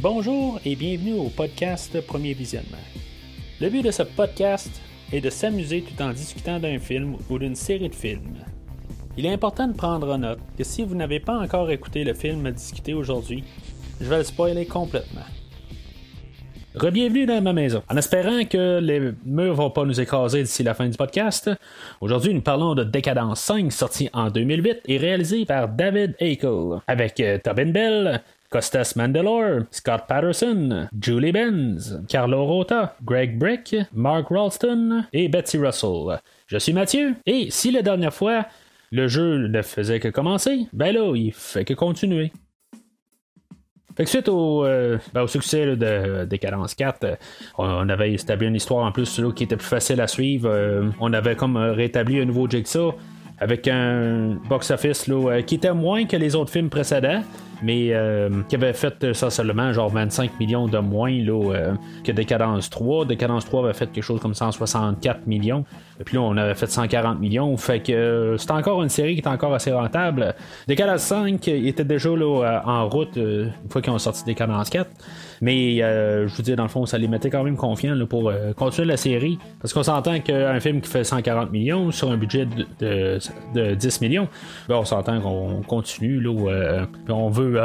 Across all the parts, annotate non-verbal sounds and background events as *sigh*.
Bonjour et bienvenue au podcast Premier Visionnement. Le but de ce podcast est de s'amuser tout en discutant d'un film ou d'une série de films. Il est important de prendre en note que si vous n'avez pas encore écouté le film discuté aujourd'hui, je vais le spoiler complètement. Rebienvenue dans ma maison. En espérant que les murs vont pas nous écraser d'ici la fin du podcast, aujourd'hui nous parlons de Décadence 5 sorti en 2008 et réalisé par David Akel avec euh, Tobin Bell, Costas Mandalore, Scott Patterson, Julie Benz, Carlo Rota, Greg Brick, Mark Ralston et Betsy Russell. Je suis Mathieu et si la dernière fois le jeu ne faisait que commencer, ben là il fait que continuer. Fait que suite au, euh, ben, au succès de Décadence 4, euh, on avait établi une histoire en plus qui était plus facile à suivre. Euh, on avait comme rétabli un nouveau Jigsaw avec un box-office là, qui était moins que les autres films précédents, mais euh, qui avait fait ça seulement genre 25 millions de moins là, euh, que Décadence 3. Décadence 3 avait fait quelque chose comme 164 millions. Et puis là, on avait fait 140 millions. Fait que euh, c'est encore une série qui est encore assez rentable. Décadence 5 était déjà là, en route une fois qu'ils ont sorti Décadence 4. Mais euh, je vous dis, dans le fond, ça les mettait quand même confiants pour euh, continuer la série. Parce qu'on s'entend qu'un film qui fait 140 millions sur un budget de, 10 millions, ben, on s'entend qu'on continue. Là, euh, on veut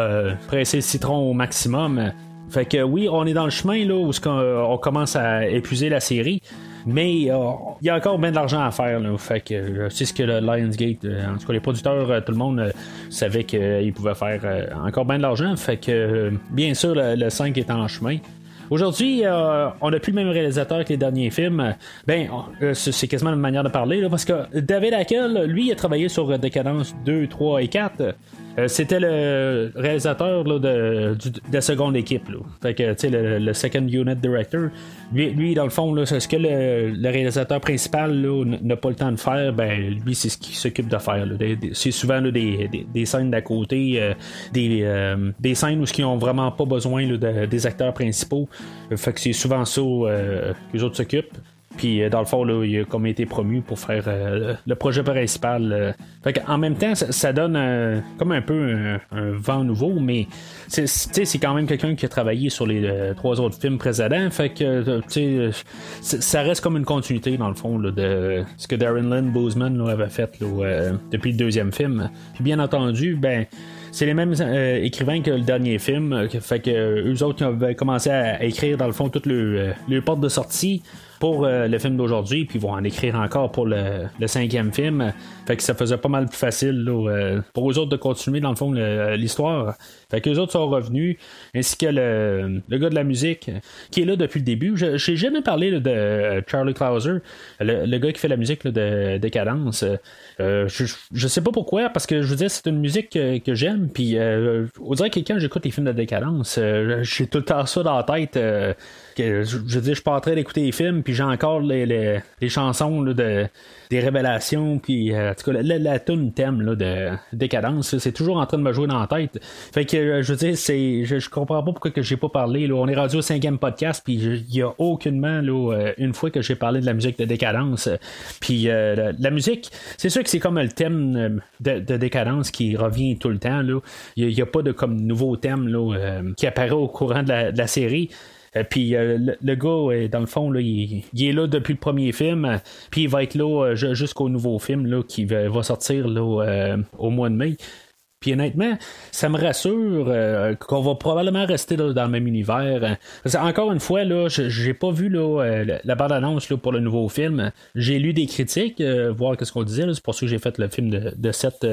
presser le citron au maximum. Fait que oui, on est dans le chemin là, où on commence à épuiser la série. Mais euh, il y a encore bien de l'argent à faire. Fait que euh, c'est ce que le Lionsgate, euh, en tout cas les producteurs, tout le monde savait qu'ils pouvaient faire encore bien de l'argent. Fait que bien sûr le, 5 est en chemin. Aujourd'hui, on n'a plus le même réalisateur que les derniers films. Ben, c'est quasiment une manière de parler, parce que David Hackel, lui, a travaillé sur Décadence 2, 3 et 4. Euh, c'était le réalisateur de, la seconde équipe. Fait que, tu sais, le, second unit director. Lui, dans le fond, là, ce que le, réalisateur principal n'a pas le temps de faire, ben lui, c'est ce qu'il s'occupe de faire. C'est souvent des, scènes d'à côté, euh, des, euh, des scènes où ils n'ont vraiment pas besoin des acteurs principaux. Fait que c'est souvent ça que les autres s'occupent. Puis euh, dans le fond, là, il a comme été promu pour faire euh, le projet principal. Euh. Fait en même temps, ça, donne comme un peu un, vent nouveau, mais c'est quand même quelqu'un qui a travaillé sur les trois autres films précédents. Fait que ça reste comme une continuité dans le fond de ce que Darren Lynn Bozeman avait fait depuis le deuxième film. Puis bien entendu, ben c'est les mêmes écrivains que le dernier film. fait que eux autres qui avaient commencé à, écrire dans le fond toutes les, les portes de sortie pour euh, le film d'aujourd'hui, puis ils vont en écrire encore pour le, cinquième film. Fait que ça faisait pas mal plus facile euh, pour eux autres de continuer dans le fond l'histoire. Fait que les autres sont revenus, ainsi que le, gars de la musique qui est là depuis le début. Je n'ai jamais parlé de euh, Charlie Clauser, le, gars qui fait la musique de Décadence. je, je sais pas pourquoi, parce que je veux dire, c'est une musique que, j'aime, puis on dirait que quand j'écoute les films de Décadence, j'ai tout le temps ça dans la tête je, je dis, je suis pas en train d'écouter les films, puis j'ai encore les, les, chansons de, des révélations, puis euh, en tout cas, la, la, thème là, de décadence, c'est toujours en train de me jouer dans la tête. Fait que, euh, je veux dire, je, je comprends pas pourquoi que j'ai pas parlé. Là. On est rendu au cinquième podcast, puis il y a aucunement, là, euh, une fois que j'ai parlé de la musique de décadence. Puis la, musique, c'est sûr que c'est comme le thème de, de, décadence qui revient tout le temps. Il n'y a, pas de comme nouveau thème là, qui apparaît au courant de la série. Euh, puis euh, le, gars, dans le fond, là, il, est là depuis le premier film. Puis il va être là euh, jusqu'au nouveau film là, qui va, sortir au mois de mai. Puis honnêtement, ça me rassure qu'on va probablement rester dans le même univers. encore une fois, là, j'ai pas vu la bande-annonce pour le nouveau film. J'ai lu des critiques, voir ce qu'on disait. C'est pour ça que j'ai fait le film de, de cette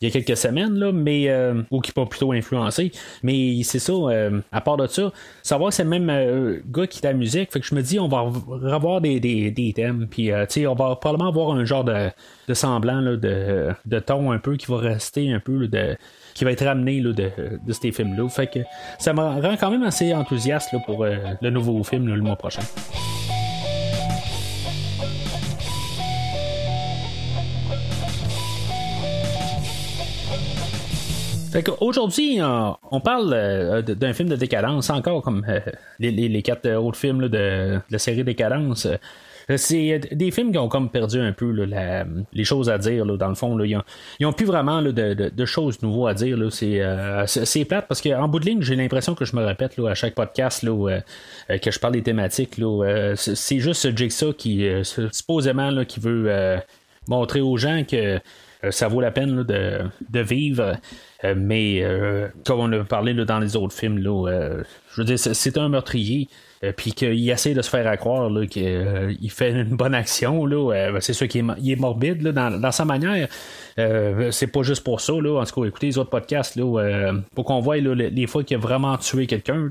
il y a quelques semaines, là, mais euh, ou qui m'a plutôt influencé. Mais c'est ça, euh, à part de ça, savoir c'est le même euh, gars qui fait la musique, fait que je me dis on va revoir des, des, des thèmes, puis on va probablement avoir un genre de, de semblant là, de, de ton un peu qui va rester un peu de qui va être ramené là, de, de ces films-là. Fait que ça me rend quand même assez enthousiaste là, pour le nouveau film le mois prochain. Aujourd'hui, euh, on parle euh, d'un film de décadence, encore comme euh, les, quatre autres films de, la série Décadence. c'est des films qui ont comme perdu un peu les choses à dire, dans le fond. ils, ont, plus vraiment de, choses nouvelles à dire. C'est, plate parce qu'en bout de ligne, j'ai l'impression que je me répète à chaque podcast que je parle des thématiques. c'est juste Jigsaw qui, supposément, qui veut montrer aux gens que euh, ça vaut la peine de, vivre. Euh, mais euh, comme on a parlé dans les autres films, je veux dire, c'est un meurtrier. puis qu'il essaie de se faire croire qu'il fait une bonne action, c'est sûr qu'il est, morbide dans, sa manière. c'est pas juste pour ça. En tout cas, écoutez les autres podcasts pour qu'on voit les fois qu'il a vraiment tué quelqu'un.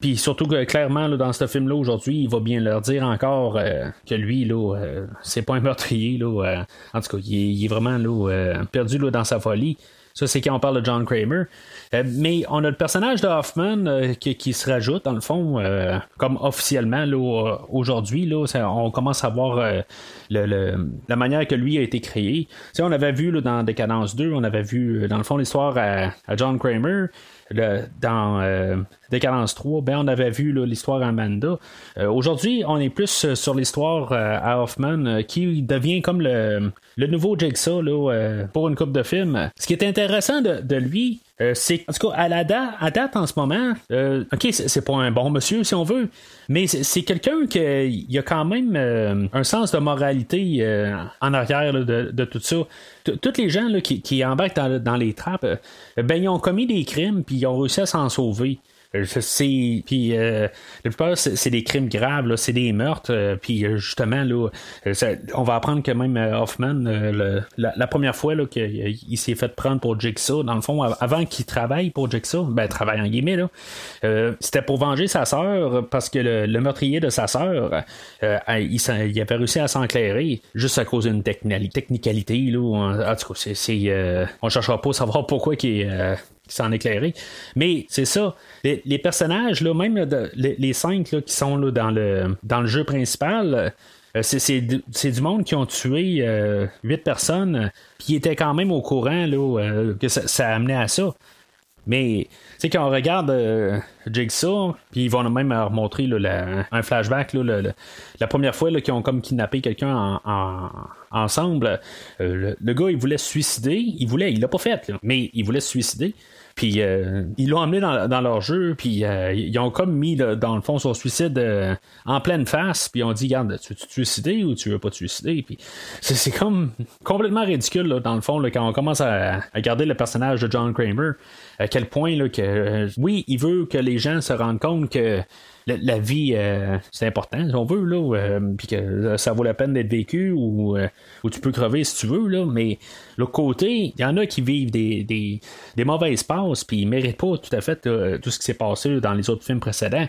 Puis surtout que clairement, dans ce film-là, aujourd'hui, il va bien leur dire encore euh, que lui, là, euh, c'est pas un meurtrier. Là, euh, en tout cas, il est, vraiment là, perdu là, dans sa folie. Ça, c'est quand on parle de John Kramer. mais on a le personnage de Hoffman qui, se rajoute, dans le fond, comme officiellement là, aujourd'hui. Là, on commence à voir le, la manière que lui a été créé. on avait vu là, dans Décadence 2, on avait vu, dans le fond, l'histoire à, à John Kramer dans euh, Décadence 3, ben, on avait vu l'histoire Amanda. Euh, aujourd'hui, on est plus euh, sur l'histoire à Hoffman qui devient comme le, nouveau Jigsaw là, pour une coupe de films. Ce qui est intéressant de, lui, c'est en tout cas à la date, en ce moment, ok, c'est pas un bon monsieur si on veut, mais c'est quelqu'un qui a quand même un sens de moralité en arrière de, tout ça. Tous les gens qui, embarquent dans, les trappes, ben ils ont commis des crimes puis ils ont réussi à s'en sauver. Euh, c'est puis euh, la plupart c'est des crimes graves c'est des meurtres euh, puis justement là on va apprendre que même Hoffman la, première fois là qu'il s'est fait prendre pour Jigsaw dans le fond avant qu'il travaille pour Jigsaw ben travaille en guillemets là c'était pour venger sa sœur parce que le, meurtrier de sa sœur il, il, avait réussi à s'enclairer juste à cause d'une technicalité là en, tout cas c'est on cherchera pas à savoir pourquoi qui s'en éclairer. Mais c'est ça. Les, personnages, là, même les, cinq qui sont là, dans, le, dans le jeu principal, euh, c'est, du monde qui ont tué euh, huit personnes, puis qui étaient quand même au courant là, euh, que ça, amenait à ça. Mais, tu quand on regarde Jigsaw, puis ils vont même remontrer là, un flashback, là, la première fois qu'ils ont comme kidnappé quelqu'un en, ensemble, le, le, gars, il voulait se suicider. Il voulait, il l'a pas fait, mais il voulait se suicider. Puis euh, ils l'ont amené dans, leur jeu, puis euh, ils ont comme mis dans le fond son suicide euh, en pleine face, puis ils dit Regarde, tu veux te suicider ou tu veux pas te suicider? C'est, comme complètement ridicule dans le fond quand on commence à, regarder le personnage de John Kramer, à quel point là, que oui, il veut que les gens se rendent compte que la, vie, euh, c'est important, si on veut, là, euh, puis que ça vaut la peine d'être vécu ou, euh, ou, tu peux crever si tu veux, là, mais l'autre côté, il y en a qui vivent des, des, des mauvaises passes, puis ils méritent pas tout à fait tout ce qui s'est passé dans les autres films précédents.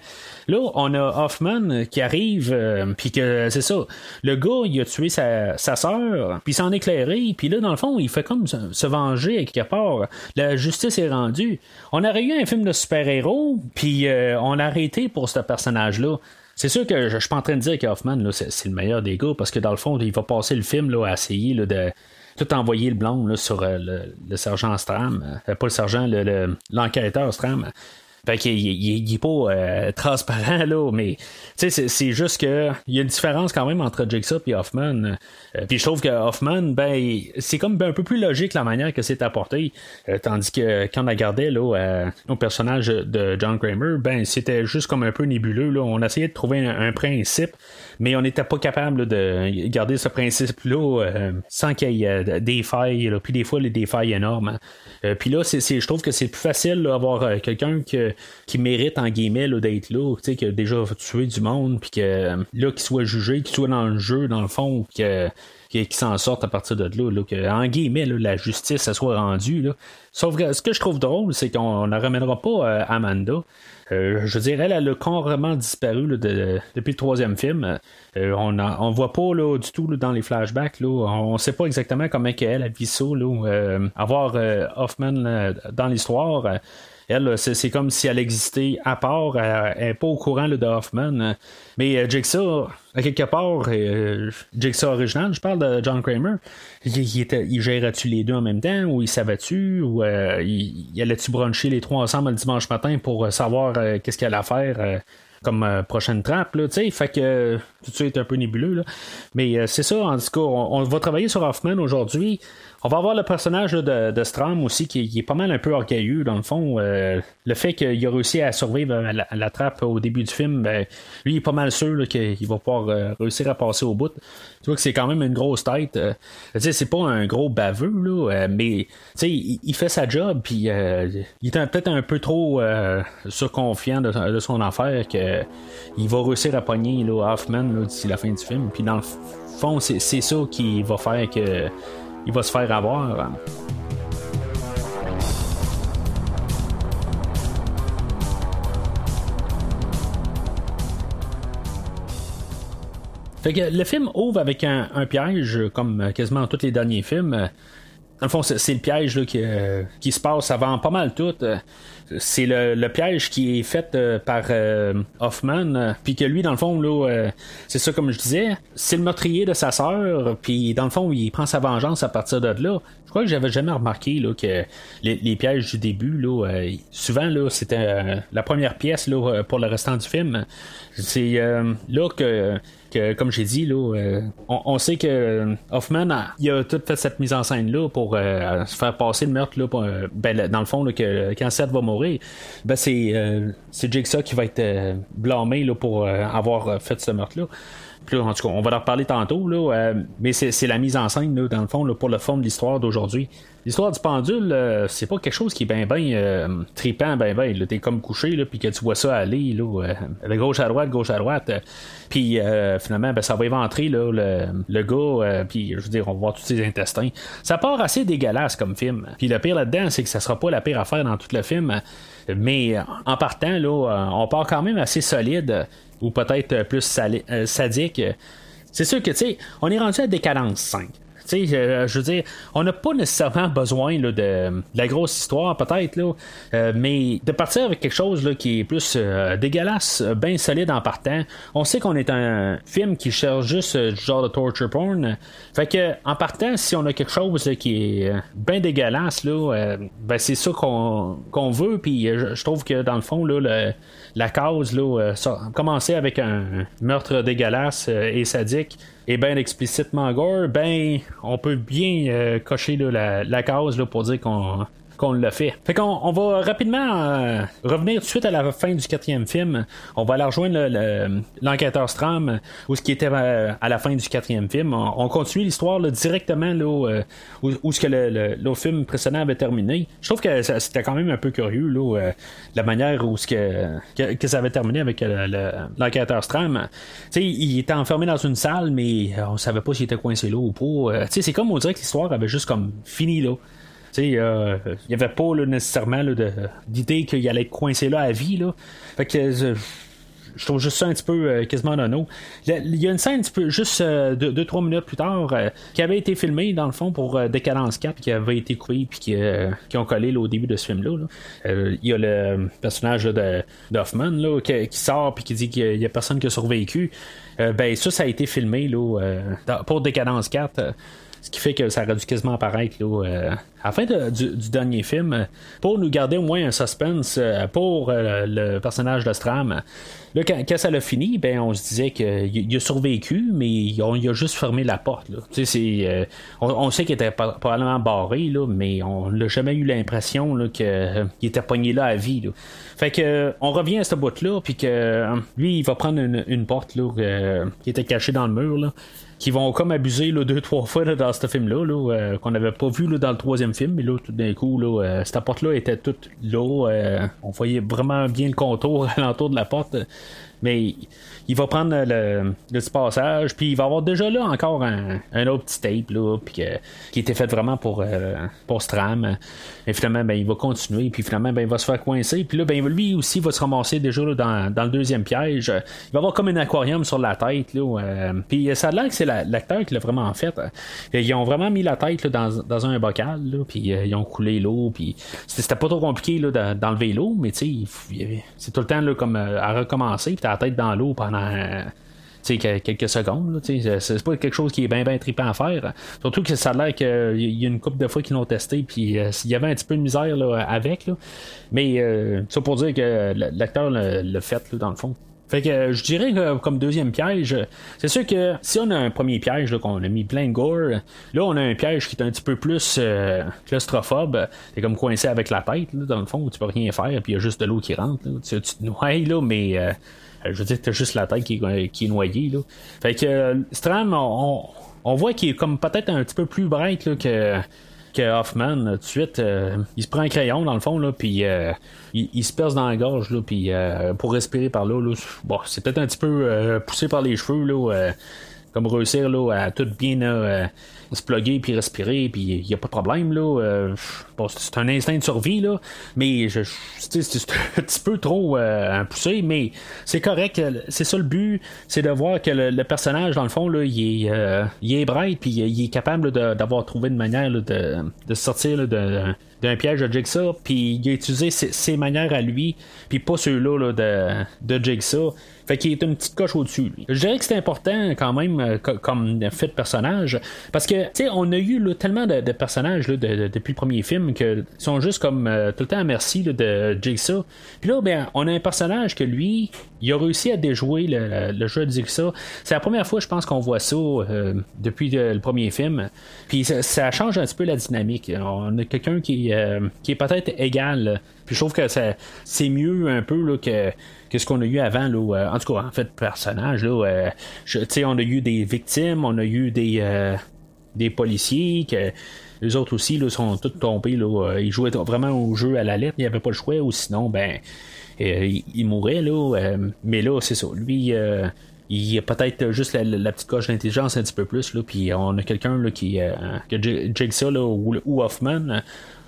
Là, on a Hoffman qui arrive, puis que c'est ça, le gars, il a tué sa, sa soeur, puis s'en éclairé, puis là, dans le fond, il fait comme se, venger à quelque part. La justice est rendue. On aurait eu un film de super-héros, puis on a arrêté pour cette personnage-là. C'est sûr que je, suis pas en train de dire qu'Hoffman, c'est, le meilleur des gars, parce que dans le fond, il va passer le film à essayer de tout envoyer le blond sur euh, le, sergent Stram. Euh, pas le sergent, l'enquêteur Stram. Fait qu'il il, est pas euh, transparent, là, mais c'est juste que il y a une différence quand même entre Jigsaw et Hoffman. Euh, puis je trouve que Hoffman, ben, c'est comme un peu plus logique la manière que c'est apporté. Euh, tandis que quand on regardait là, au personnage de John Kramer, ben, c'était juste comme un peu nébuleux. Là. On essayait de trouver un, principe, mais on n'était pas capable de garder ce principe-là sans qu'il y ait des failles, puis des fois des failles énormes. Hein. puis là, je trouve que c'est plus facile d'avoir quelqu'un que qui mérite en guillemets d'être là, qui a déjà tué du monde, puis que là, qu'il soit jugé, qu'il soit dans le jeu, dans le fond, qui, s'en sortent à partir de là, que, en guillemets, la justice ça soit rendue. Sauf que ce que je trouve drôle, c'est qu'on ne ramènera pas euh, Amanda. Euh, je dirais, elle a carrément disparu depuis le troisième film. Euh, on ne voit pas du tout dans les flashbacks. On ne sait pas exactement comment elle a vu ça. avoir Hoffman dans l'histoire elle, c'est comme si elle existait à part, elle n'est pas au courant de Hoffman. Mais euh, Jigsaw, à quelque part, euh, Jigsaw original, je parle de John Kramer, il, il, gérait-tu les deux en même temps, ou il savait-tu, ou euh, il, allait-tu bruncher les trois ensemble le dimanche matin pour savoir qu'est-ce qu'il allait faire comme prochaine trappe, tu sais, fait que tout ça est un peu nébuleux, mais c'est ça, en tout cas, on, va travailler sur Hoffman aujourd'hui. On va avoir le personnage de, de, Strom aussi qui, est pas mal un peu orgueilleux dans le fond. Euh, le fait qu'il a réussi à survivre à la, trappe au début du film, ben, lui il est pas mal sûr qu'il va pouvoir euh, réussir à passer au bout. Tu vois que c'est quand même une grosse tête. Euh, c'est pas un gros baveux, là, mais il, il, fait sa job, puis il est peut-être un peu trop surconfiant de, son affaire qu'il va réussir à pogner là, Hoffman d'ici la fin du film. Puis dans le fond, c'est ça qui va faire que il va se faire avoir. Fait que le film ouvre avec un, piège, comme quasiment tous les derniers films. Dans le fond, c'est, le piège qui, euh, qui, se passe avant pas mal tout c'est le, piège qui est fait euh, par euh, Hoffman, euh, puis que lui, dans le fond, là, c'est ça comme je disais, c'est le meurtrier de sa sœur, puis dans le fond, il prend sa vengeance à partir de là. Je crois que j'avais jamais remarqué là, que les, pièges du début, là, souvent, là, c'était la première pièce là, pour le restant du film. C'est là que comme j'ai dit, euh, on, sait que Hoffman a, tout fait cette mise en scène là pour euh, se faire passer le meurtre là, euh, ben, dans le fond que quand Seth va mourir, ben c'est c'est Jigsaw qui va être blâmé là, pour avoir fait ce meurtre là. En tout cas, on va en reparler tantôt, là, mais c'est la mise en scène, là, dans le fond, pour le fond de l'histoire d'aujourd'hui. L'histoire du pendule, euh, c'est pas quelque chose qui est bien, bien euh, tripant, ben, ben. T'es comme couché, là, puis que tu vois ça aller, là, euh, de gauche à droite, gauche à droite. puis finalement, ben, ça va éventrer là, le, le gars, puis je veux dire, on va voir tous ses intestins. Ça part assez dégueulasse comme film. Puis le pire là-dedans, c'est que ça sera pas la pire affaire dans tout le film. Mais en partant, là, on part quand même assez solide, ou peut-être plus sadique. C'est sûr que, tu sais, on est rendu à décadence 5. Tu sais, euh, je veux dire, on n'a pas nécessairement besoin de, la grosse histoire, peut-être, euh, mais de partir avec quelque chose qui est plus euh, dégueulasse, bien solide en partant. On sait qu'on est un film qui cherche juste ce genre de torture porn. Fait que, en partant, si on a quelque chose qui est bien dégueulasse, ben c'est ça qu'on, veut, puis je, trouve que dans le fond, la cause, là, commencer avec un meurtre dégueulasse et sadique et bien explicitement gore, ben on peut bien euh, cocher la, la, case là, pour dire qu'on qu'on l'a fait. Fait qu'on on va rapidement euh, revenir tout de suite à la fin du quatrième film. On va aller rejoindre l'enquêteur Stram, où ce qui était euh, à la fin du quatrième film. On, continue l'histoire directement là, euh, où, ce que le, film précédent avait terminé. Je trouve que c'était quand même un peu curieux la manière où ce que, ça avait terminé avec l'enquêteur Stram. il était enfermé dans une salle, mais on savait pas s'il était coincé là ou pas. c'est comme on dirait que l'histoire avait juste comme fini là. Euh, il n'y avait pas nécessairement d'idée qu'il allait être coincé là à vie. Là. Fait que euh, je trouve juste ça un petit peu euh, quasiment nono. Il y a une scène un petit peu juste 2-3 minutes plus tard qui avait été filmée dans le fond pour Décadence 4 qui avait été coupé puis qui, ont collé au début de ce film-là. Il y a le personnage de d'Hoffman qui, qui, sort puis qui dit qu'il n'y a, personne qui a survécu. ben ça, ça a été filmé pour Décadence 4. Ce qui fait que ça aurait dû quasiment apparaître là, euh, à la fin du, dernier film pour nous garder au moins un suspense euh, pour euh, le personnage de Stram. Là, quand, ça l'a fini, ben, on se disait qu'il a survécu, mais il a juste fermé la porte. Là. on, sait qu'il était probablement barré, là, mais on n'a jamais eu l'impression qu'il était pogné là à vie. Fait que on revient à ce bout-là, puis que lui, il va prendre une, porte là, qui était cachée dans le mur. Là qui vont comme abuser là, deux, trois fois dans ce film-là, euh, qu'on n'avait pas vu dans le troisième film, mais là, tout d'un coup, là, euh, cette porte-là était toute là. Euh, on voyait vraiment bien le contour *laughs* alentour de la porte. Mais il va prendre le, petit passage, puis il va avoir déjà là encore un, autre petit tape là, puis qui était fait vraiment pour, pour Stram. Et finalement, ben, il va continuer, puis finalement, ben, il va se faire coincer. Puis là, ben, lui aussi va se ramasser déjà dans, le deuxième piège. Il va avoir comme un aquarium sur la tête. Là, puis ça a l'air que c'est l'acteur qui l'a vraiment fait. Ils ont vraiment mis la tête dans, un bocal, puis ils ont coulé l'eau, puis c'était pas trop compliqué d'enlever l'eau, mais c'est tout le temps là, comme à recommencer, la tête dans l'eau pendant quelques secondes. C'est pas quelque chose qui est bien bien trippant à faire. Surtout que ça a l'air qu'il y a une couple de fois qu'ils l'ont testé, puis il y avait un petit peu de misère avec. Mais ça pour dire que l'acteur l'a fait dans le fond. Fait que je dirais que comme deuxième piège, c'est sûr que si on a un premier piège, qu'on a mis plein de gore, là on a un piège qui est un petit peu plus euh, claustrophobe. T'es comme coincé avec la tête, dans le fond, où tu peux rien faire, puis il y a juste de l'eau qui rentre. Tu, te noies, là, mais euh, je veux dire, t'as juste la tête qui, est noyée. Là. Fait que Stram, on, voit qu'il est comme peut-être un petit peu plus bright que que Hoffman, tout de suite, euh, il se prend un crayon dans le fond, là, puis euh, il, se perce dans la gorge, là, puis euh, pour respirer par là, bon, c'est peut-être un petit peu poussé par les cheveux, là, comme réussir là, à tout bien se plugger puis respirer, puis il n'y a pas de problème. Là. Euh, c'est un instinct de survie, là, mais je, c'est un *laughs* petit peu trop euh, poussé, mais c'est correct. C'est ça le but, c'est de voir que le, personnage, dans le fond, là, il, est, euh, il est bright, puis il est capable d'avoir trouvé une manière de, de sortir d'un piège de Jigsaw, puis il a utilisé ses, manières à lui, puis pas ceux-là de, de Jigsaw. Fait qu'il est une petite coche au-dessus. Je dirais que c'est important quand même euh, comme fait de personnage. Parce que, tu sais, on a eu tellement de, personnages depuis le premier film que sont juste comme euh, tout le temps à merci de Jigsaw. Puis là, ben, on a un personnage que lui, il a réussi à déjouer le, jeu de Jigsaw. C'est la première fois, je pense, qu'on voit ça euh, depuis le premier film. Puis ça, change un petit peu la dynamique. On a quelqu'un qui, qui est peut-être égal. Puis je trouve que c'est mieux un peu là, que ce qu'on a eu avant. Là, euh, en tout cas, en fait, personnage. Là, euh, on a eu des victimes, on a eu des, euh, des policiers. Que, les autres aussi là, sont tous tombés. Là, ils jouaient vraiment au jeu à la lettre, il n'y avait pas le choix, ou sinon, ben, il, mourrait. Là, mais là, c'est ça. Lui, il a peut-être juste la, petite coche d'intelligence un petit peu plus, là, puis on a quelqu'un là, qui, que Jigsaw là, ou, Hoffman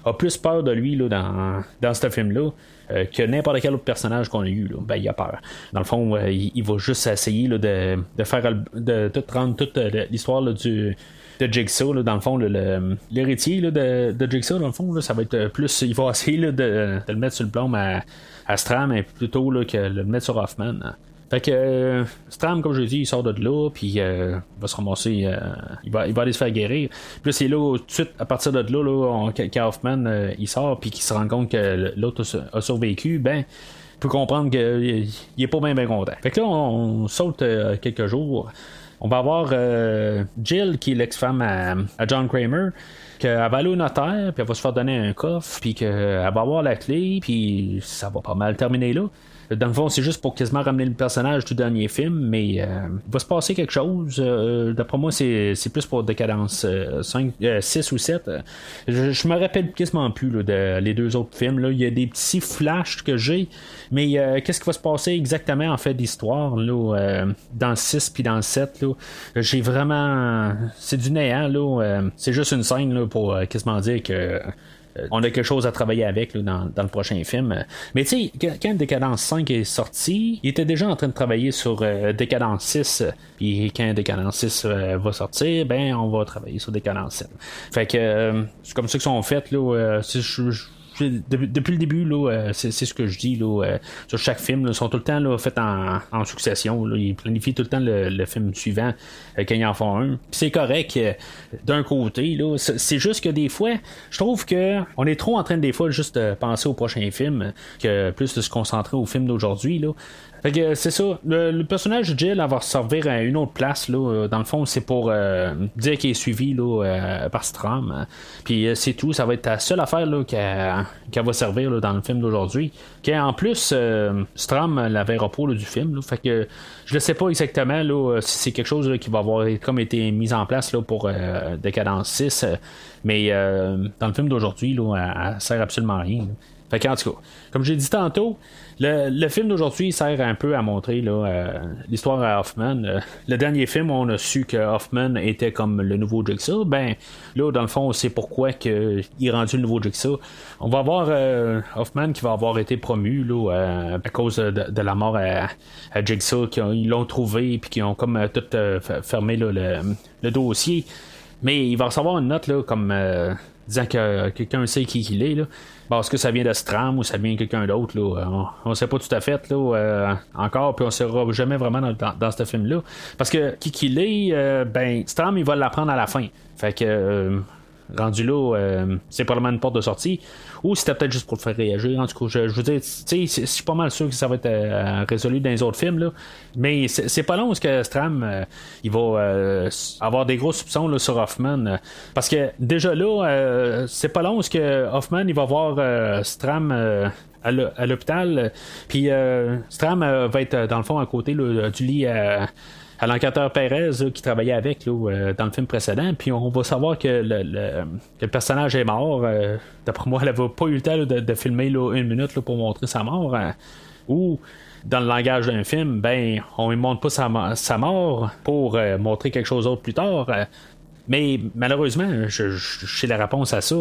a plus peur de lui là, dans, dans ce film-là euh, que n'importe quel autre personnage qu'on a eu. Là, ben, il a peur. Dans le fond, euh, il, va juste essayer de, de, faire de, tout rendre toute euh, l'histoire du de Jigsaw, dans le fond, l'héritier de, de, Jigsaw, dans le fond, ça va être plus. Il va essayer de, de, le mettre sur le plomb à, à Stram, mais plutôt que le mettre sur Hoffman. Fait que euh, Stram, comme je l'ai dit, il sort de là, puis euh, il va se ramasser, euh, il, va, il va aller se faire guérir. Puis c'est là, tout de suite, à partir de là, là Hoffman il sort, puis qu'il se rend compte que l'autre a, survécu, ben, il peut comprendre qu'il est pas bien, bien content. Fait que là, on, saute quelques jours. On va avoir Jill, qui est l'ex-femme à, John Kramer qu'elle va aller au notaire, puis elle va se faire donner un coffre, puis qu'elle va avoir la clé, puis ça va pas mal terminer là. Dans le fond, c'est juste pour quasiment ramener le personnage du dernier film, mais euh, il va se passer quelque chose. Euh, d'après moi, c'est, plus pour Décadence 5, euh, 6 ou 7. Je, je me rappelle quasiment plus là, de les deux autres films. Là. Il y a des petits flashs que j'ai, mais qu'est-ce qui va se passer exactement en fait d'histoire dans le 6 puis dans le 7 là, J'ai vraiment. C'est du néant. C'est juste une scène là, pour quasiment dire que euh, on a quelque chose à travailler avec dans, le prochain film. Mais tu sais, quand Décadence 5 est sorti, il était déjà en train de travailler sur euh, Décadence 6. Puis quand Décadence 6 euh, va sortir, ben on va travailler sur Décadence 7. Fait que c'est comme ça qu'ils sont faits. Là, depuis le début, euh, c'est, ce que je dis là, euh, sur chaque film. ils sont tout le temps là, faits en, succession. Ils planifient tout le temps le, film suivant euh, quand ils en font un. c'est correct d'un côté. c'est, juste que des fois, je trouve que on est trop en train des fois juste de penser au prochain film que plus de se concentrer au film d'aujourd'hui. Là. Fait que c'est ça. Le, personnage de Jill va servir à une autre place. Là. Euh, dans le fond, c'est pour euh, dire qu'il est suivi là, euh, par Stram. Puis c'est tout. Ça va être la seule affaire qu'elle va servir dans le film d'aujourd'hui. En plus, Stram la verra pas du film. Fait que je ne sais pas exactement si c'est quelque chose qui va avoir comme été mis en place pour Décadence 6. mais dans le film d'aujourd'hui, elle, elle sert absolument à rien. Fait en tout cas, comme j'ai dit tantôt, le, film d'aujourd'hui sert un peu à montrer euh, l'histoire à Hoffman. Euh, le dernier film, on a su que Hoffman était comme le nouveau Jigsaw. Ben, là, dans le fond, on sait pourquoi il est rendu le nouveau Jigsaw. On va voir euh, Hoffman qui va avoir été promu là, à cause de, la mort à, Jigsaw. Ils l'ont trouvé puis qui ont comme tout fermé le, le, dossier. Mais il va recevoir une note là, comme disant que quelqu'un sait qui il est. Là. Est-ce que ça vient de Stram ou ça vient de quelqu'un d'autre? Là? On ne sait pas tout à fait là, euh, encore, puis on ne saura jamais vraiment dans, ce film-là. Parce que qui qu'il est, euh, ben, Stram, il va l'apprendre à la fin. Fait que. Euh, rendu là, c'est probablement une porte de sortie, ou c'était peut-être juste pour le faire réagir. En tout cas, je, veux dire, je suis pas mal sûr que ça va être résolu dans les autres films, là. mais c'est pas long que Stram il va avoir des gros soupçons sur Hoffman, parce que déjà là, c'est pas long que Hoffman il va voir Stram à l'hôpital. Puis euh, Stram euh, va être dans le fond à côté du lit l'enquêteur Perez qui travaillait avec dans le film précédent. Puis on va savoir que le, personnage est mort. Euh, d'après moi, elle n'avait pas eu le temps de, filmer une minute pour montrer sa mort. Hein. ou dans le langage d'un film, ben, on ne montre pas sa, mort pour montrer quelque chose d'autre plus tard. Mais malheureusement, je, sais la réponse à ça.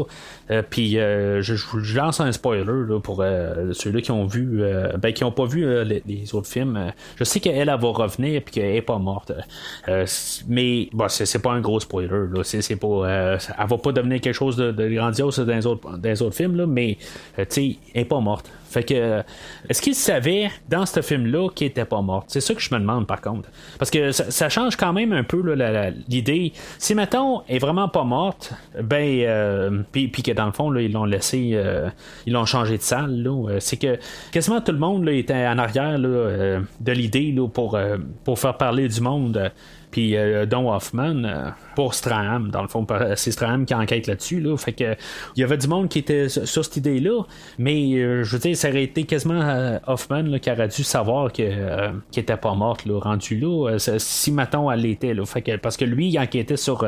Euh, puis euh, je, lance un spoiler pour euh, ceux-là qui ont vu, ben, qui n'ont pas vu les, autres films. Je sais qu'elle elle, va revenir et qu'elle n'est pas morte. mais bon, c'est, pas un gros spoiler. Là. C'est, pas, elle va pas devenir quelque chose de, grandiose dans les autres, dans les autres films, là, mais elle n'est pas morte. Fait que, est-ce qu'il savait dans ce film-là qu'il était pas mort? C'est ça que je me demande par contre. Parce que ça, change quand même un peu l'idée. Si mettons est vraiment pas morte, ben, euh, puis, que dans le fond, ils l'ont laissé, euh, ils l'ont changé de salle. Euh, c'est que quasiment tout le monde était en arrière de l'idée pour, pour faire parler du monde. Puis Don Hoffman, pour Stram, dans le fond, c'est Stram qui enquête là-dessus. Là. Fait que il y avait du monde qui était sur cette idée-là, mais euh, je veux dire, ça aurait été quasiment euh, Hoffman qui aurait dû savoir que euh, qu'il était pas mort là, rendu là. si maintenant elle l'était. Là. Fait que, parce que lui, il enquêtait sur,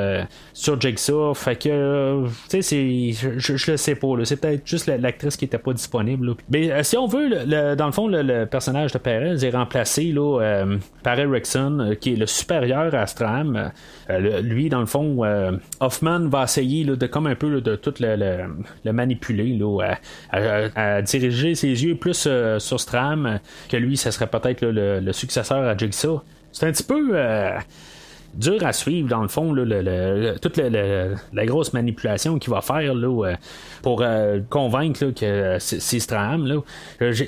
sur Jigsaw. Fait que tu sais, je, je, le sais pas. C'est peut-être juste l'actrice qui était pas disponible. Mais si on veut, le, dans le fond, le, personnage de Perez est remplacé là, par Erickson, qui est le supérieur à Stram. lui, dans le fond, euh, Hoffman va essayer de comme un peu de tout le, manipuler, à, diriger ses yeux plus euh, sur Stram, que lui, ça serait peut-être le, successeur à Jigsaw. C'est un petit peu euh, dur à suivre, dans le fond, toute la grosse manipulation qu'il va faire là, pour convaincre que c'est Stram. Là.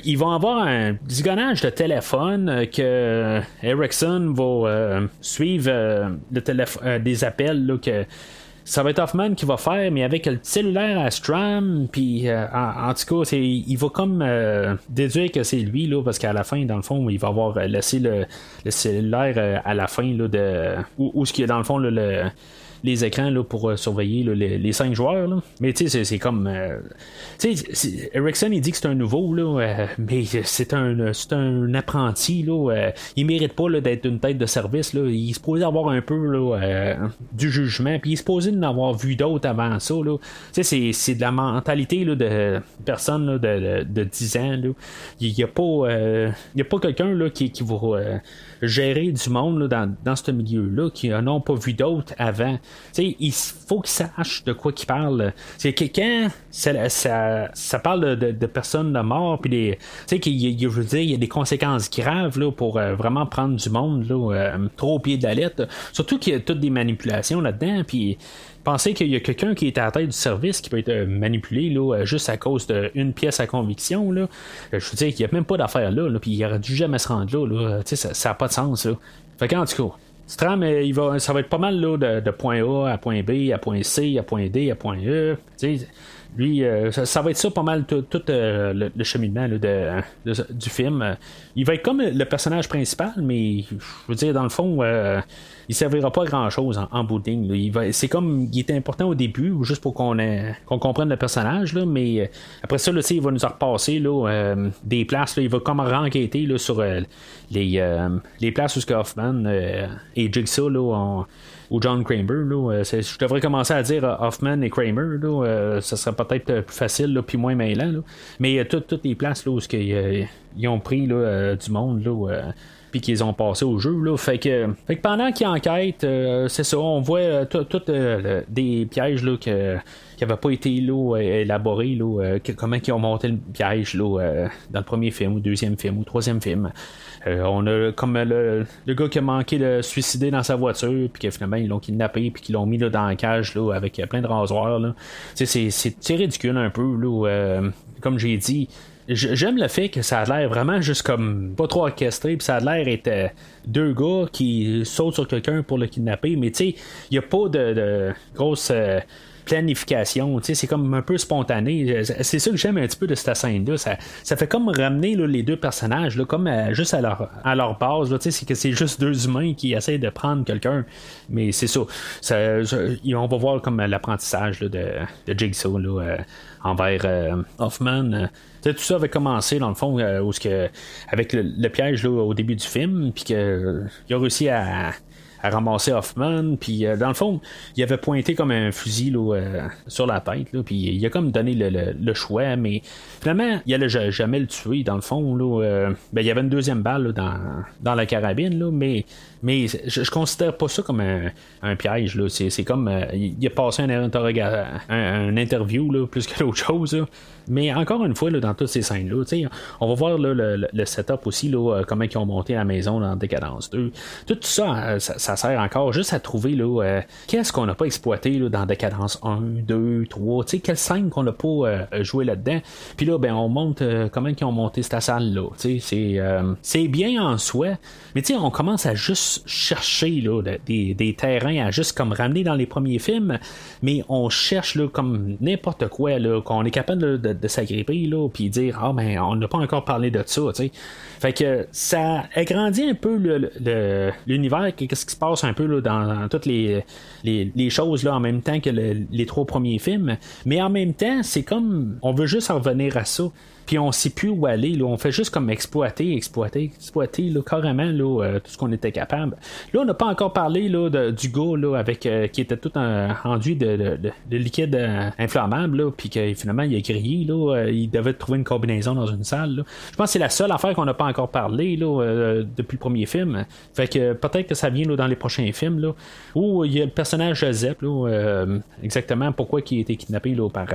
ils vont avoir un zigonnage de téléphone que Ericsson va suivre le des appels que ça va être Hoffman qui va faire, mais avec le cellulaire à Stram, puis euh, en, tout cas, il va comme euh, déduire que c'est lui, là, parce qu'à la fin, dans le fond, il va avoir laissé le, cellulaire euh, à la fin là, de. Où, ce qui est dans le fond le les écrans là, pour euh, surveiller les, cinq joueurs. Mais tu sais, c'est comme. Euh, tu sais, Ericsson, il dit que c'est un nouveau, là, euh, mais c'est un, c'est un apprenti. Là, il mérite pas d'être une tête de service. Là. Il se posait avoir un peu là, du jugement, puis il se posait d'en avoir vu d'autres avant ça. Tu sais, c'est, de la mentalité là, de personne de, de, 10 ans. Il n'y a pas, il a pas quelqu'un là, qui, qui va gérer du monde dans, dans ce milieu-là qui n'en pas vu d'autres avant. Il faut qu'ils sachent de quoi qu'ils parlent. C'est quelqu'un, ça, ça, parle de, personnes de mort, puis des, je veux dire, il y a des conséquences graves là, pour euh, vraiment prendre du monde là, euh, trop au pied de la lettre. Surtout qu'il y a toutes des manipulations là-dedans, puis Pensez qu'il y a quelqu'un qui est à la tête du service qui peut être manipulé là, euh, juste à cause d'une pièce à conviction. Là. Je veux dire qu'il n'y a même pas d'affaire là, puis il aurait dû jamais se rendre là. Ça n'a pas de sens. Là. Fait qu'en tout cas, Stram, euh, il va, ça va être pas mal là, de, point A à point B, à point C, à point D, à point E. Lui, ça, va être ça pas mal tout, le, cheminement du film. Il va être comme le personnage principal, mais je veux dire, dans le fond, il servira pas à grand chose en, en bout C'est comme il était important au début, juste pour qu'on qu'on comprenne le personnage, mais euh, après ça, il va nous repasser euh, des places. il va comme renquêter sur euh, les, places où Hoffman et Jigsaw là, ou John Kramer. Je devrais commencer à dire Hoffman et Kramer. Là, ça serait peut-être plus facile puis moins mêlant. Là. Mais toutes les places où ils ont pris du monde. Puis qu'ils ont passé au jeu. Là. Fait, que, fait que pendant qu'ils enquêtent, euh, c'est ça, on voit euh, tout euh, des pièges là, que, qui n'avaient pas été là, élaborés, là, comment ils ont monté le piège là, dans le premier film, ou deuxième film, ou troisième film. on a comme le, gars qui a manqué de suicider dans sa voiture, puis que finalement ils l'ont kidnappé, puis qu'ils l'ont mis là, dans la cage là, avec plein de rasoirs. C'est, c'est ridicule un peu. Là, comme j'ai dit, j'aime le fait que ça a l'air vraiment juste comme pas trop orchestré, puis ça a l'air être euh, deux gars qui sautent sur quelqu'un pour le kidnapper, mais tu sais, il n'y a pas de, de grosse. Euh, planification. C'est comme un peu spontané. C'est ça que j'aime un petit peu de cette scène-là. Ça, ça fait comme ramener les deux personnages comme juste à leur, à leur base. C'est que c'est juste deux humains qui essaient de prendre quelqu'un. Mais c'est ça. On va voir comme l'apprentissage de, Jigsaw envers Hoffman. tout ça avait commencé dans le fond où que, avec le, piège là, au début du film, puis qu'il a réussi à, à ramasser Hoffman. Puis euh, dans le fond, il avait pointé comme un fusil euh, sur la tête. puis il a comme donné le, choix, mais finalement, il allait jamais le tuer. Dans le fond, là, euh, ben, il y avait une deuxième balle dans, dans la carabine, là, mais mais je, je considère pas ça comme un, piège. Là. C'est, comme. Euh, il a passé un, un, interview là, plus que l'autre *laughs* chose. Mais encore une fois, là, dans toutes ces scènes-là, on va voir le, setup aussi, là, euh, comment ils ont monté la maison dans Décadence 2. Tout ça, euh, ça, sert encore juste à trouver là, qu'est-ce qu'on n'a pas exploité là, dans Décadence 1, 2, 3. Quelle scène qu'on n'a pas joué là-dedans. Puis là, ben, on monte comment ils ont monté cette salle-là. C'est, c'est bien en soi. Mais on commence à juste chercher là, des, terrains à juste comme ramener dans les premiers films, mais on cherche là, comme n'importe quoi, qu'on est capable de, s'agripper, là, puis dire Ah, ben, on n'a pas encore parlé de ça. Fait que ça agrandit un peu l'univers, qu'est-ce qui se passe un peu là, dans, toutes les, les, choses là, en même temps que les trois premiers films, mais en même temps, c'est comme on veut juste en revenir à ça puis on sait plus où aller. Là. On fait juste comme exploiter, exploiter, exploiter là, carrément là, euh, tout ce qu'on était capable. Là, on n'a pas encore parlé là, de, du gars là, avec, euh, qui était tout un enduit de, de, liquide euh, inflammable, puis que finalement il a grillé. Là, il devait trouver une combinaison dans une salle. Je pense que c'est la seule affaire qu'on n'a pas encore parlé là, depuis le premier film. Fait que peut-être que ça vient là, dans les prochains films. Là, où il y a le personnage Joseph, là, exactement pourquoi il a été kidnappé là, par,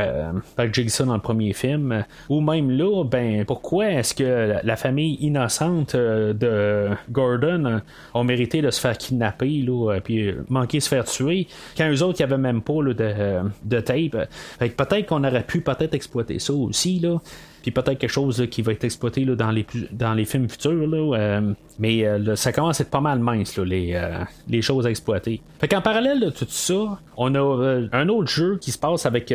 par Jigsaw dans le premier film. Ou même là, ben pourquoi est-ce que la famille innocente euh, de Gordon ont mérité de se faire kidnapper là, euh, puis manquer de se faire tuer quand eux autres qui avaient même pas de, de tape? peut-être qu'on aurait pu peut-être exploiter ça aussi là puis peut-être quelque chose qui va être exploité là, dans, les, dans les films futurs. Là, euh, mais euh, ça commence à être pas mal mince, les, euh, les choses à exploiter. Fait qu'en parallèle de tout ça, on a un autre jeu qui se passe avec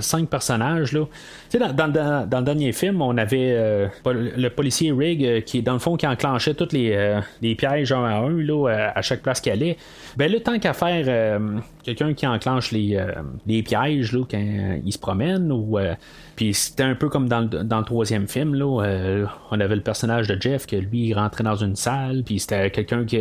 cinq personnages. Là. Dans, dans, dans, le dernier film, on avait le policier Rig qui, dans le fond, qui enclenchait tous les, les pièges un à un là, à chaque place qu'il allait. Ben là, tant qu'à faire quelqu'un qui enclenche les, les pièges là, quand il se promène ou puis c'était un peu comme dans le, dans le troisième film, là, euh, on avait le personnage de Jeff que lui rentrait dans une salle, puis c'était quelqu'un qui,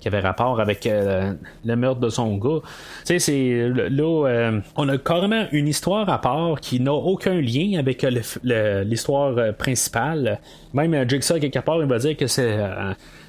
qui, avait rapport avec euh, le meurtre de son gars. Tu sais, c'est là, euh, on a carrément une histoire à part qui n'a aucun lien avec l'histoire principale. Même Jigsaw quelque part, il va dire que c'est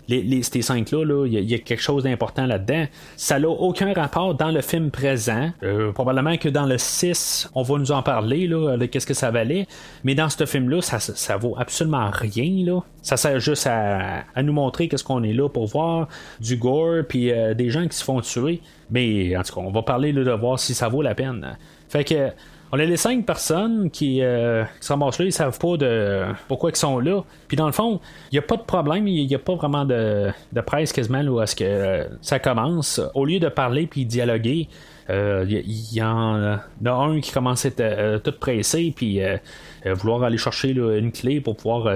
les, ces cinq-là, il y, a quelque chose d'important là-dedans. Ça n'a aucun rapport dans le film présent. Euh, probablement que dans le 6, on va nous en parler, là, de qu'est-ce que ça valait. Mais dans ce film-là, ça, ça vaut absolument rien. Là. Ça sert juste à, nous montrer qu'est-ce qu'on est là pour voir du gore, puis euh, des gens qui se font tuer. Mais en tout cas, on va parler de voir si ça vaut la peine. Fait que on a les cinq personnes qui, euh, se ramassent là, ils savent pas de pourquoi ils sont là. Puis dans le fond, il n'y a pas de problème, il n'y a pas vraiment de, de presse quasiment où est-ce que euh, ça commence. Au lieu de parler puis dialoguer, euh, il y, en a un qui commence à être tout pressé puis vouloir aller chercher une clé pour pouvoir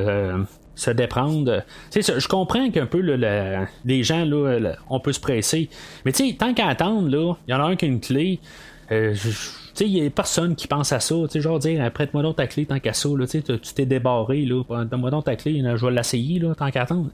se déprendre. je comprends qu'un peu les gens, là, on peut se presser. Mais tant qu'à attendre, il y en a un qui a une clé. Il n'y a personne qui pense à ça. Genre dire, prête-moi donc ta clé tant qu'à ça. tu t'es débarré. Donne-moi donc ta clé. je vais l'essayer tant qu'à attendre.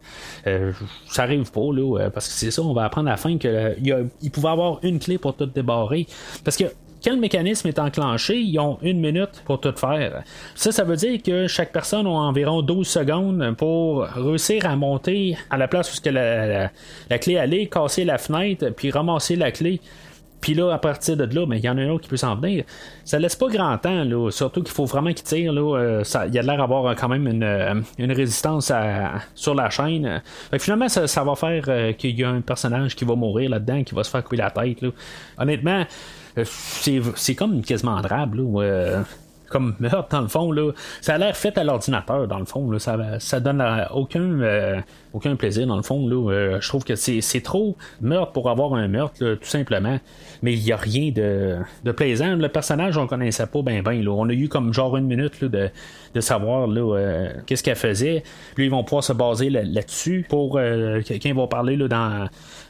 Euh, ça arrive pas. Là, euh, parce que c'est ça, on va apprendre à la fin qu'il pouvait avoir une clé pour tout débarrer. Parce que quand le mécanisme est enclenché, ils ont une minute pour tout faire. Ça, ça veut dire que chaque personne a environ 12 secondes pour réussir à monter à la place où que la, la clé allait, casser la fenêtre, puis ramasser la clé. Puis là, à partir de là, mais il y en a un autre qui peut s'en venir. Ça laisse pas grand temps, là, surtout qu'il faut vraiment qu'il tire. Là, euh, il a l'air d'avoir quand même une, euh, résistance sur la chaîne. finalement, ça, va faire euh, qu'il y a un personnage qui va mourir là-dedans, qui va se faire couper la tête. Honnêtement, c'est, comme quasiment drable. Comme meurtre, dans le fond, là, ça a l'air fait à l'ordinateur, dans le fond. Là, ça, ça donne aucun, aucun plaisir, dans le fond. Là, je trouve que c'est, trop meurtre pour avoir un meurtre, tout simplement. Mais il n'y a rien de, de, plaisant. Le personnage, on ne connaissait pas bien, bien. On a eu comme genre une minute de, de savoir là, qu'est-ce qu'elle faisait. Puis ils vont pouvoir se baser là-dessus pour quelqu'un va parler là, dans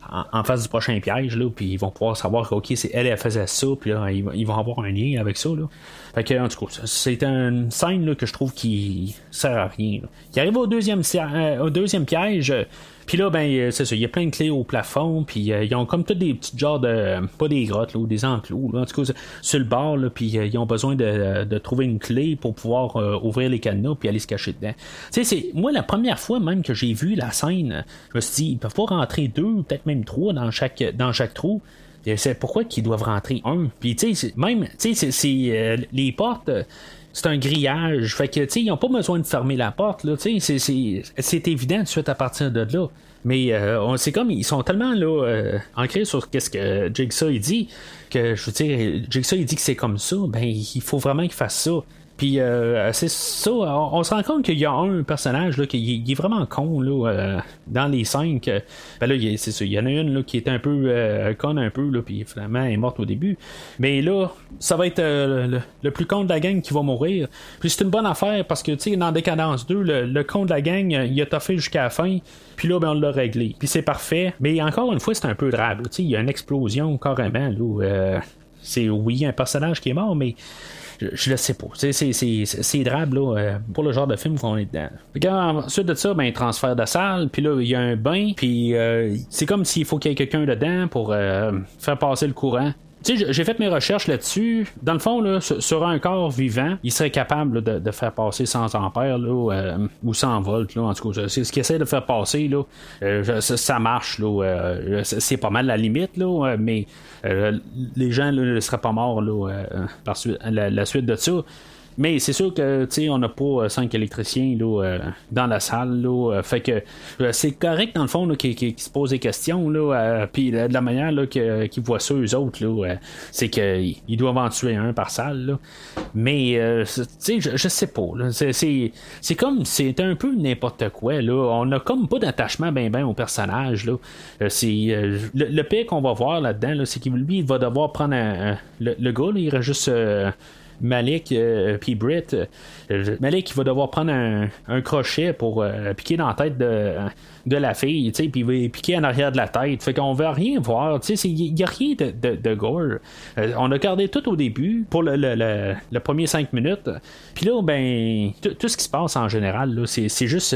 en, face du prochain piège, là, puis ils vont pouvoir savoir que, ok, c'est elle, faisait ça, puis là, ils, vont avoir un lien avec ça, là. Fait que, en tout cas, c'est une scène là, que je trouve qui sert à rien. Qui arrive au deuxième, euh, au deuxième piège. Puis là, ben, euh, c'est ça, il y a plein de clés au plafond, puis euh, ils ont comme tous des petits genres de. Pas des grottes, là, ou des enclos, là, en tout cas, sur le bord, là, puis euh, ils ont besoin de, de, trouver une clé pour pouvoir ouvrir les cadenas, puis aller se cacher dedans. Tu sais, c'est. Moi, la première fois même que j'ai vu la scène, je me suis dit, ils peuvent pas rentrer deux, peut-être même trois dans chaque, dans chaque trou. C'est pourquoi qu'ils doivent rentrer un? Puis, tu sais, même, tu sais, c'est, les portes c'est un grillage. Fait que, tu sais, ils n'ont pas besoin de fermer la porte, là, tu sais, c'est évident de suite à partir de là. Mais euh, c'est comme, ils sont tellement, là, euh, ancrés sur qu'est-ce que Jigsaw, il dit, que, je veux dire, Jigsaw, il dit que c'est comme ça, ben, il faut vraiment qu'il fasse ça. Puis euh, c'est ça, on, se rend compte qu'il y a un personnage là, qui est vraiment con là, euh, dans les. Que, ben là, c'est ça, il y en a une là, qui est un peu euh, con un peu, là, puis finalement elle est morte au début. Mais là, ça va être le, plus con de la gang qui va mourir. Puis c'est une bonne affaire parce que tu sais, dans Décadence 2, le, con de la gang, il a toffé jusqu'à la fin. Puis là, ben, on l'a réglé. Puis c'est parfait. Mais encore une fois, c'est un peu drable. Il y a une explosion carrément. Là, c'est oui, un personnage qui est mort, mais je, le sais pas. C'est drabe là, euh, pour le genre de film qu'on est dedans. ensuite de ça, ben, transfert de salle, puis là, il y a un bain, puis euh, c'est comme s'il faut qu'il y ait quelqu'un dedans pour euh, faire passer le courant j'ai fait mes recherches là-dessus. Dans le fond, là, sur un corps vivant, il serait capable de, faire passer 100 ampères ou 100 volts. Là, en tout cas, c'est ce qu'il essaie de faire passer. Là, ça, marche. Là, c'est pas mal la limite, mais euh, les gens ne seraient pas morts là, euh, par la, suite de ça. Mais c'est sûr que on n'a pas cinq électriciens là, euh, dans la salle. Là, fait que c'est correct dans le fond qu'ils se posent des questions. Là, puis de la manière qu'ils voient ça, eux autres, là, c'est qu'ils doivent en tuer un par salle. Mais je, je sais pas. C'est, comme c'est un peu n'importe quoi. Là. On a comme pas d'attachement ben ben au personnage. Là. c'est, le, pire qu'on va voir là-dedans, c'est qu'il lui va devoir prendre un, le, le, gars, il reste juste Malik euh, puis Britt. Euh, Malik il va devoir prendre un, crochet pour euh, piquer dans la tête de, la fille, puis il va piquer en arrière de la tête. Fait qu'on veut rien voir. Il n'y a rien de, gore. on a gardé tout au début pour le, premier 5 minutes. Puis là, ben, tout ce qui se passe en général, c'est juste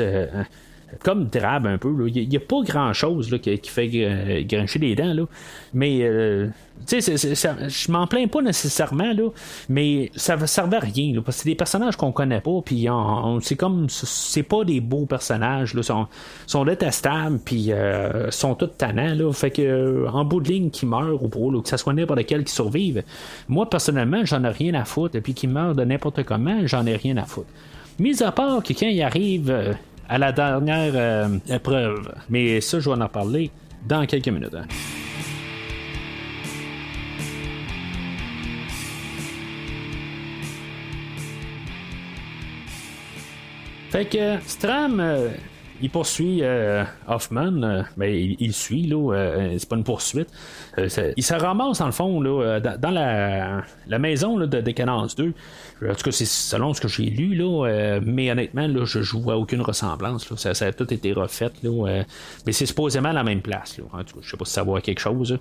comme drabe un peu. Il n'y a, pas grand chose qui, fait euh, grincher les dents. Là. Mais euh, tu sais, je m'en plains pas nécessairement, là, mais ça ne servait à rien. parce que c'est des personnages qu'on connaît pas. Puis c'est comme c'est pas des beaux personnages. Là, sont, sont détestables. Puis euh, sont tous tannants. Là, fait que en bout de ligne qui meurent ou pas, que ça soit n'importe quel qui survive. Moi personnellement, j'en ai rien à foutre. Et puis qui meurt de n'importe comment, j'en ai rien à foutre. Mis à part que quand il arrive à la dernière euh, épreuve. Mais ça, je vais en parler dans quelques minutes. Hein. Fait que Stram, euh, il poursuit euh, Hoffman, mais ben, il, suit, là, c'est pas une poursuite. il se ramasse, dans le fond, là, dans, la, maison de Décadence 2. En tout cas, c'est selon ce que j'ai lu, là, euh, mais honnêtement, là, je, ne vois aucune ressemblance. Ça, a tout été refait. Là, euh, mais c'est supposément la même place. Là. En tout cas, je sais pas si ça voit quelque chose.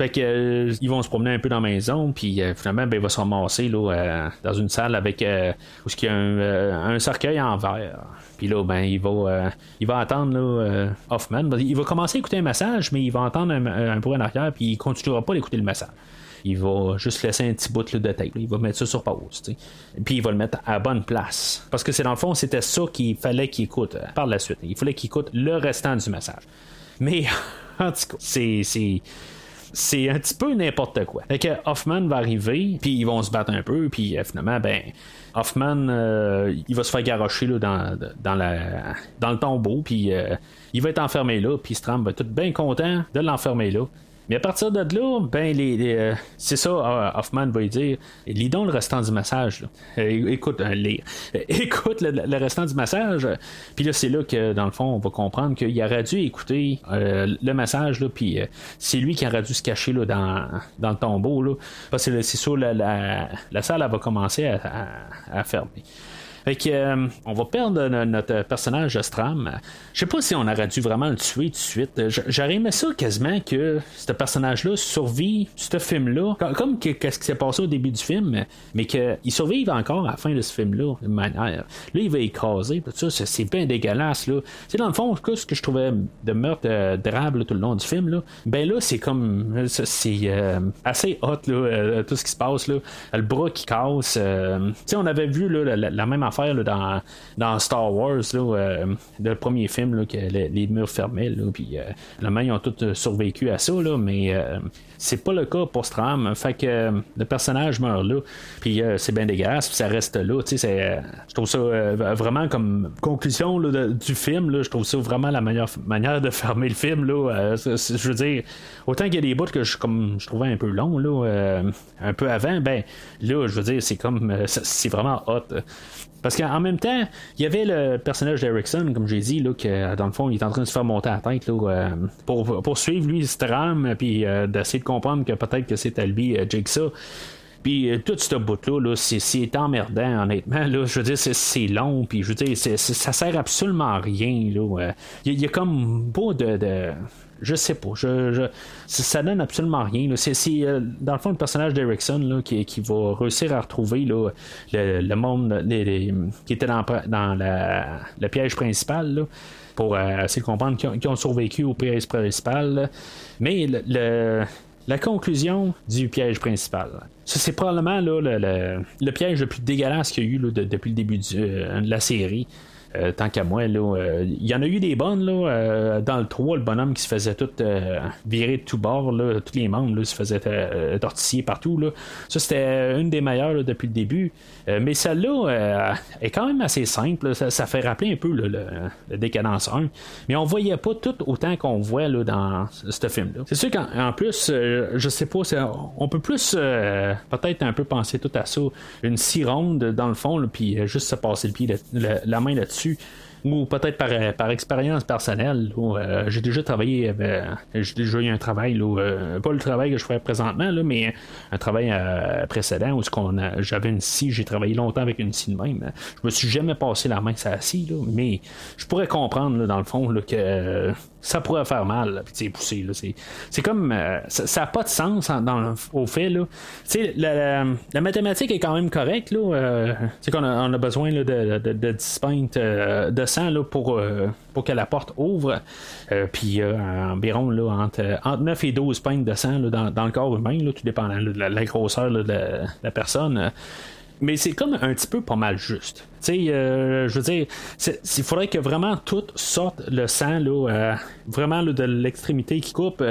Fait que, euh, ils vont se promener un peu dans la maison, puis finalement, ben, il va se ramasser là, dans une salle avec où il y a un, cercueil en verre. Puis là, ben, il va, il va attendre là, Hoffman. Il va commencer à écouter un massage, mais il va entendre un, un bruit en arrière, puis il continuera pas d'écouter le massage il va juste laisser un petit bout de tape. Il va mettre ça sur pause. Puis il va le mettre à bonne place. Parce que c'est dans le fond, c'était ça qu'il fallait qu'il écoute euh, par la suite. Il fallait qu'il écoute le restant du message. Mais *laughs* en tout cas, c'est. C'est un petit peu n'importe quoi. Fait que Hoffman va arriver, puis ils vont se battre un peu, puis euh, finalement, ben, Hoffman, euh, il va se faire garocher là, dans, dans, la, dans le tombeau, puis il va être enfermé là, puis Stram va être tout bien content de l'enfermer là. Mais à partir de là, ben, les, c'est ça, Hoffman va lui dire lis donc le restant du message. écoute, lire. *laughs* écoute le, restant du message. Puis là, c'est là que, dans le fond, on va comprendre qu'il aurait dû écouter le message, puis c'est lui qui aurait dû se cacher là, dans, dans le tombeau. Là. Parce que c'est ça, la, la, salle elle va commencer à, à fermer. Fait que, euh, on va perdre notre personnage Stram. Je sais pas si on aurait dû vraiment le tuer tout de suite. J'aurais aimé ça quasiment que ce personnage-là survit ce film-là, comme qu'est-ce qui s'est passé au début du film, mais qu'il survive encore à la fin de ce film-là, de manière. Là, il va écraser, ça, c'est bien dégueulasse. Là. Dans le fond, ce que je trouvais de meurtre euh, drable tout le long du film, là, ben là, c'est comme. C'est euh, assez hot, là, tout ce qui se passe. Là. Le bras qui casse. on avait vu là, la, même affaire dans, dans Star Wars, là, euh, le premier film, là, que les, murs fermaient, puis euh, le ils ont tous euh, survécu à ça, là, mais c'est pas le cas pour Stram. Fait que le personnage meurt là, puis c'est bien dégueulasse, puis ça reste là. je trouve ça vraiment comme conclusion du film, je trouve ça vraiment la meilleure manière de fermer le film. Là, je veux dire, autant qu'il y a des bouts que je, comme, je trouvais un peu long, là, un peu avant, ben là, je veux dire, c'est comme c'est vraiment hot. Parce qu'en même temps, il y avait le personnage d'Erickson, comme j'ai dit, là, que dans le fond, il est en train de se faire monter à la tête là, euh, pour, pour suivre lui Stram, puis euh, d'essayer de comprendre que peut-être que c'est à lui euh, Jigsaw. Puis tout ce bout-là, c'est emmerdant, honnêtement. Là, je veux dire, c'est long, puis je veux dire, ça sert absolument à rien. Il y, a comme pas de je sais pas. Ça donne absolument rien. C'est, euh, dans le fond le personnage d'Erickson qui, va réussir à retrouver le, monde qui était dans, le piège principal. pour euh, essayer de comprendre qu'ils ont, survécu au piège principal. Mais le, la conclusion du piège principal. C'est probablement le, le, piège le plus dégueulasse qu'il y a eu depuis le début euh, de la série. Euh, tant qu'à moi, là, euh, il y en a eu des bonnes là, euh, dans le 3, le bonhomme qui se faisait tout virer de tout bord, là, tous les membres là, se faisaient tortiller partout. Là. Ça, c'était une des meilleures depuis le début. mais celle-là est quand même assez simple. Ça, fait rappeler un peu le, le, Décadence 1. Mais on voyait pas tout autant qu'on voit dans ce film-là. C'est sûr qu'en plus, je sais pas, on peut plus peut-être un peu penser tout à ça. Une scie ronde dans le fond, puis juste se passer le pied, la main là-dessus ou peut-être par, par expérience personnelle. Euh, j'ai déjà travaillé, euh, j'ai déjà eu un travail, euh, pas le travail que je fais présentement, là, mais un travail précédent où j'avais une scie, j'ai travaillé longtemps avec une scie de même. Je me suis jamais passé la main sur la scie, mais je pourrais comprendre dans le fond que ça pourrait faire mal, puis pousser. c'est, comme. ça n'a pas de sens dans, au fait. Là. La, la, mathématique est quand même correcte. Là, qu'on a, on a besoin de, de, de, de 10 de là, pour, euh, pour que la porte ouvre. Euh, puis euh, environ là, entre, entre 9 et 12 pintes de sang dans, dans, le corps humain, là, tout dépendant de la, grosseur de la, personne mais c'est comme un petit peu pas mal juste. Sais, je veux dire, il faudrait que vraiment tout sorte le sang, là, vraiment de l'extrémité qui coupe.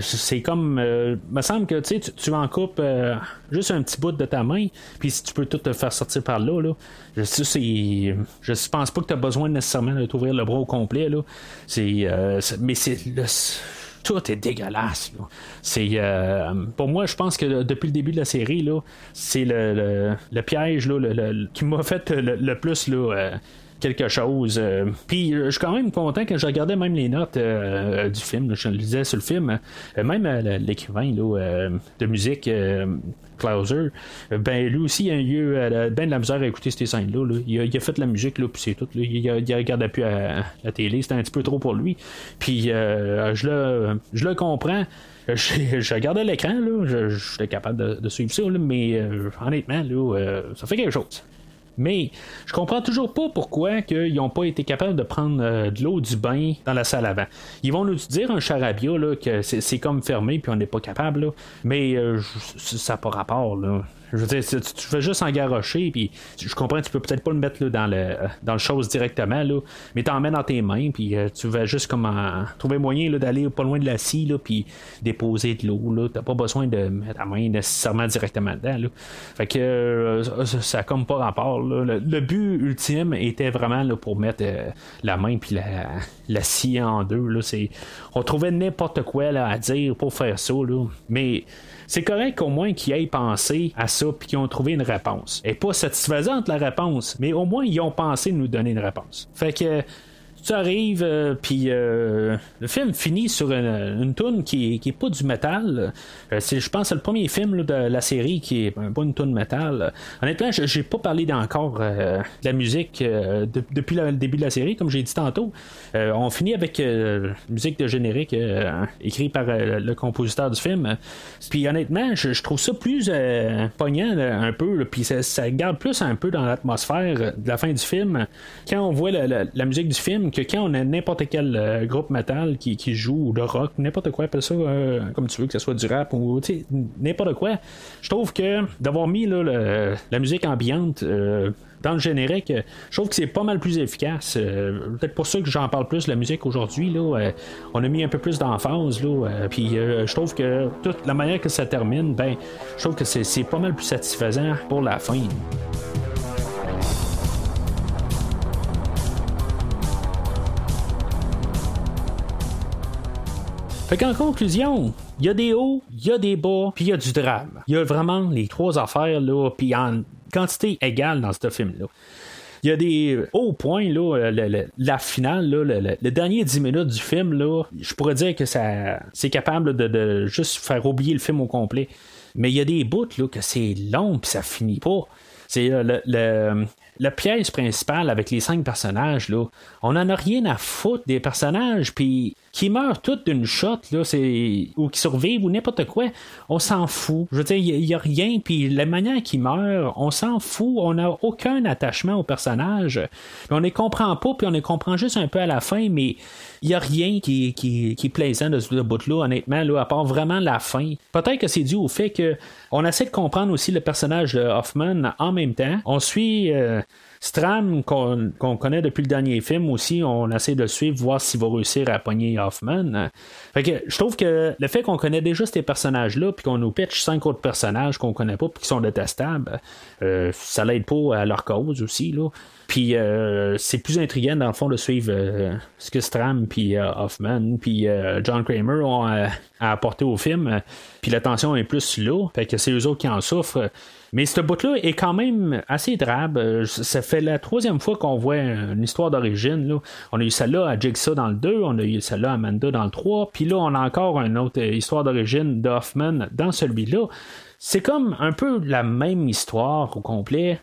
c'est comme, me semble que tu, tu en coupes juste un petit bout de ta main, puis si tu peux tout te faire sortir par là, là je sais, je pense pas que tu as besoin nécessairement de t'ouvrir le bras au complet, là. C'est, mais c'est tout est dégueulasse. C'est euh, pour moi, je pense que depuis le début de la série, là, c'est le, le, piège qui m'a fait le, plus là, euh, quelque chose. Euh, puis je suis quand même content que je regardais même les notes du film. je le disais sur le film. même l'écrivain de musique Klauser, ben lui aussi, il a eu euh, ben de la misère à écouter ces scènes-là. Il, a, fait de la musique, là, puis c'est tout. Il, a, il regardait plus à, la télé, c'était un petit peu trop pour lui. Puis euh, je, le, je le comprends. *laughs* Je, regardais l'écran, là, j'étais capable de, suivre ça, mais euh, honnêtement, là, ça fait quelque chose. Mais je comprends toujours pas pourquoi ils n'ont pas été capables de prendre euh, de l'eau du bain dans la salle avant. Ils vont nous dire un charabia là, que c'est, comme fermé puis on n'est pas capable. Mais euh, ça n'a pas rapport. Là. Je veux dire, tu, tu juste engarocher, puis je comprends, tu peux peut-être pas le mettre dans le dans le chose directement, là, mais t'en mets dans tes mains, puis tu vas juste comme trouver moyen d'aller pas loin de la scie, puis déposer de l'eau. Là. T'as pas besoin de mettre la main nécessairement directement dedans. Là. Fait que ça, a comme pas rapport. Le, but ultime était vraiment là, pour mettre la main puis la, la scie en deux. Là. On trouvait n'importe quoi là, à dire pour faire ça. Là. Mais c'est correct au moins qu'ils aient pensé à ça puis qu'ils ont trouvé une réponse. Et pas satisfaisante la réponse, mais au moins ils ont pensé nous donner une réponse. Fait que tu arrives, euh, puis euh, le film finit sur une, une tune qui, qui pas du métal. Euh, je pense c'est le premier film de la série qui est pas une tune métal. Honnêtement, j'ai pas parlé encore de la musique depuis le début de la série, comme j'ai dit tantôt. on finit avec musique de générique écrit par le compositeur du film. Puis honnêtement, je, trouve ça plus poignant un peu, puis ça, garde plus un peu dans l'atmosphère de la fin du film. Quand on voit la musique du film, que quand on a n'importe quel euh, groupe metal qui, joue ou de rock, n'importe quoi, appelle ça euh, comme tu veux, que ce soit du rap ou n'importe quoi, je trouve que d'avoir mis la musique ambiante euh, dans le générique, je trouve que c'est pas mal plus efficace. Peut-être pour ça que j'en parle plus la musique aujourd'hui. Là, on a mis un peu plus d'emphase. Puis je trouve que toute la manière que ça termine, ben, je trouve que c'est pas mal plus satisfaisant pour la fin. Fait qu'en conclusion, il y a des hauts, il y a des bas, puis il y a du drame. Il y a vraiment les trois affaires, là, puis en quantité égale dans ce film-là. Il y a des hauts points, là, la finale, là, le, dernier 10 minutes du film, là, je pourrais dire que ça c'est capable de, juste faire oublier le film au complet. Mais il y a des bouts là, que c'est long puis ça finit pas. C'est euh, le, la pièce principale avec les cinq personnages, là, on n'en a rien à foutre des personnages, puis qui meurent toutes d'une shot, là, c'est, ou qui survivent, ou n'importe quoi, on s'en fout. Je veux dire, il n'y a, rien, puis la manière qu'ils meurent, on s'en fout, on n'a aucun attachement aux personnages. on les comprend pas, puis on les comprend juste un peu à la fin, mais il n'y a rien qui, qui, qui est plaisant de ce bout-là, honnêtement, là, à part vraiment la fin. Peut-être que c'est dû au fait que on essaie de comprendre aussi le personnage de Hoffman en même temps. On suit euh, Stram, qu'on connaît depuis le dernier film aussi, on essaie de le suivre, voir s'il va réussir à pogner Hoffman. Fait que je trouve que le fait qu'on connaît déjà ces personnages-là, puis qu'on nous pitch cinq autres personnages qu'on connaît pas, puis qui sont détestables, euh, ça l'aide pas à leur cause aussi. Là. Puis euh, c'est plus intriguant dans le fond de suivre euh, ce que Stram puis Hoffman puis John Kramer ont à, apporter au film. Puis la tension est plus là, fait que c'est eux autres qui en souffrent. Mais ce bout-là est quand même assez drabe. Euh, ça fait la troisième fois qu'on voit une histoire d'origine. On a eu celle-là à Jigsaw dans le 2, on a eu celle-là à Amanda dans le 3, puis là, on a encore une autre histoire d'origine d'Hoffman dans celui-là. C'est comme un peu la même histoire au complet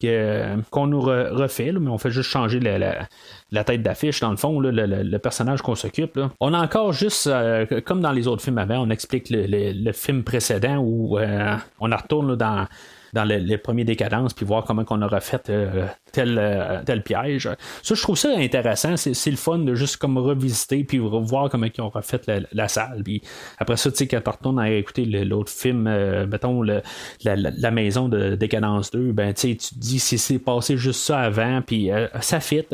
qu'on nous refait, mais on fait juste changer la, tête d'affiche, dans le fond, le, personnage qu'on s'occupe. On a encore juste, euh, comme dans les autres films avant, on explique le, film précédent où euh, on retourne dans dans les, premiers décadences, puis voir comment on aura fait euh, tel, euh, tel piège. Ça, je trouve ça intéressant. C'est, le fun de juste comme revisiter, puis voir comment ils ont refait la, salle. Puis après ça, tu sais, quand tu retournes à écouter l'autre film, euh, mettons, la, maison de Décadence 2, ben, tu te dis si c'est passé juste ça avant, puis ça fit.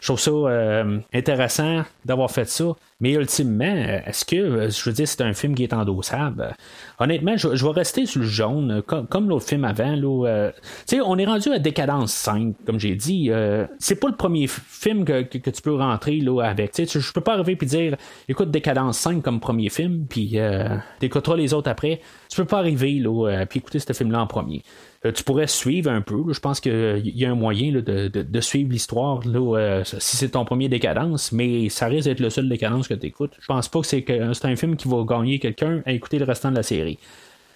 Je trouve ça intéressant d'avoir fait ça. Mais ultimement, est-ce que, je veux dire, c'est un film qui est endossable? Honnêtement, je, vais rester sur le jaune, comme, l'autre film avant. Là, tu sais, on est rendu à Décadence 5, comme j'ai dit. c'est pas le premier film que, tu peux rentrer là, avec. Tu sais, je peux pas arriver et dire, écoute Décadence 5 comme premier film, puis euh, t'écouteras les autres après. Tu peux pas arriver là, puis écouter ce film-là en premier. Euh, tu pourrais suivre un peu. Je pense qu'il y a un moyen de, suivre l'histoire euh, si c'est ton premier décadence, mais ça risque d'être le seul décadence que tu écoutes. Je pense pas que c'est, que c'est un film qui va gagner quelqu'un à écouter le restant de la série.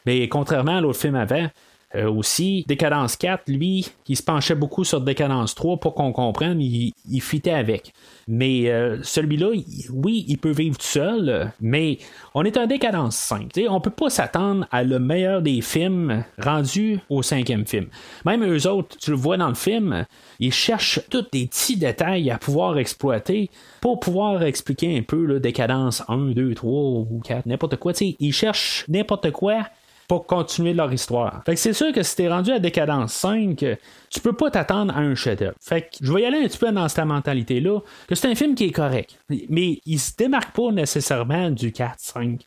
Mais contrairement à l'autre film avant, euh, aussi, Décadence 4, lui, qui se penchait beaucoup sur Décadence 3 pour qu'on comprenne, il, il fitait avec. Mais euh, celui-là, oui, il peut vivre tout seul, mais on est en Décadence 5. On peut pas s'attendre à le meilleur des films rendu au cinquième film. Même eux autres, tu le vois dans le film, ils cherchent tous des petits détails à pouvoir exploiter pour pouvoir expliquer un peu là, Décadence 1, 2, 3 ou 4, n'importe quoi. ils cherchent n'importe quoi pour continuer leur histoire. Fait que c'est sûr que si t'es rendu à Décadence 5, tu peux pas t'attendre à un chef-d'œuvre. Fait que je vais y aller un petit peu dans cette mentalité-là, que c'est un film qui est correct. Mais il se démarque pas nécessairement du 4-5.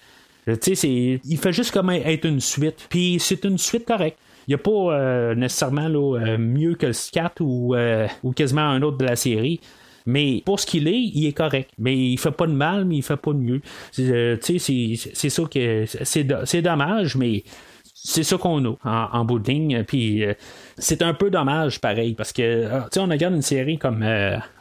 Tu sais, il fait juste comme être une suite. Puis c'est une suite correcte. Il n'y a pas euh, nécessairement là, mieux que le 4 ou, ou quasiment un autre de la série. Mais pour ce qu'il est, il est correct. Mais il fait pas de mal, mais il fait pas de mieux. Euh, c'est ça que c'est dommage, mais c'est ça qu'on a en, bout de ligne. Puis euh, c'est un peu dommage, pareil, parce que euh, tu on regarde une série comme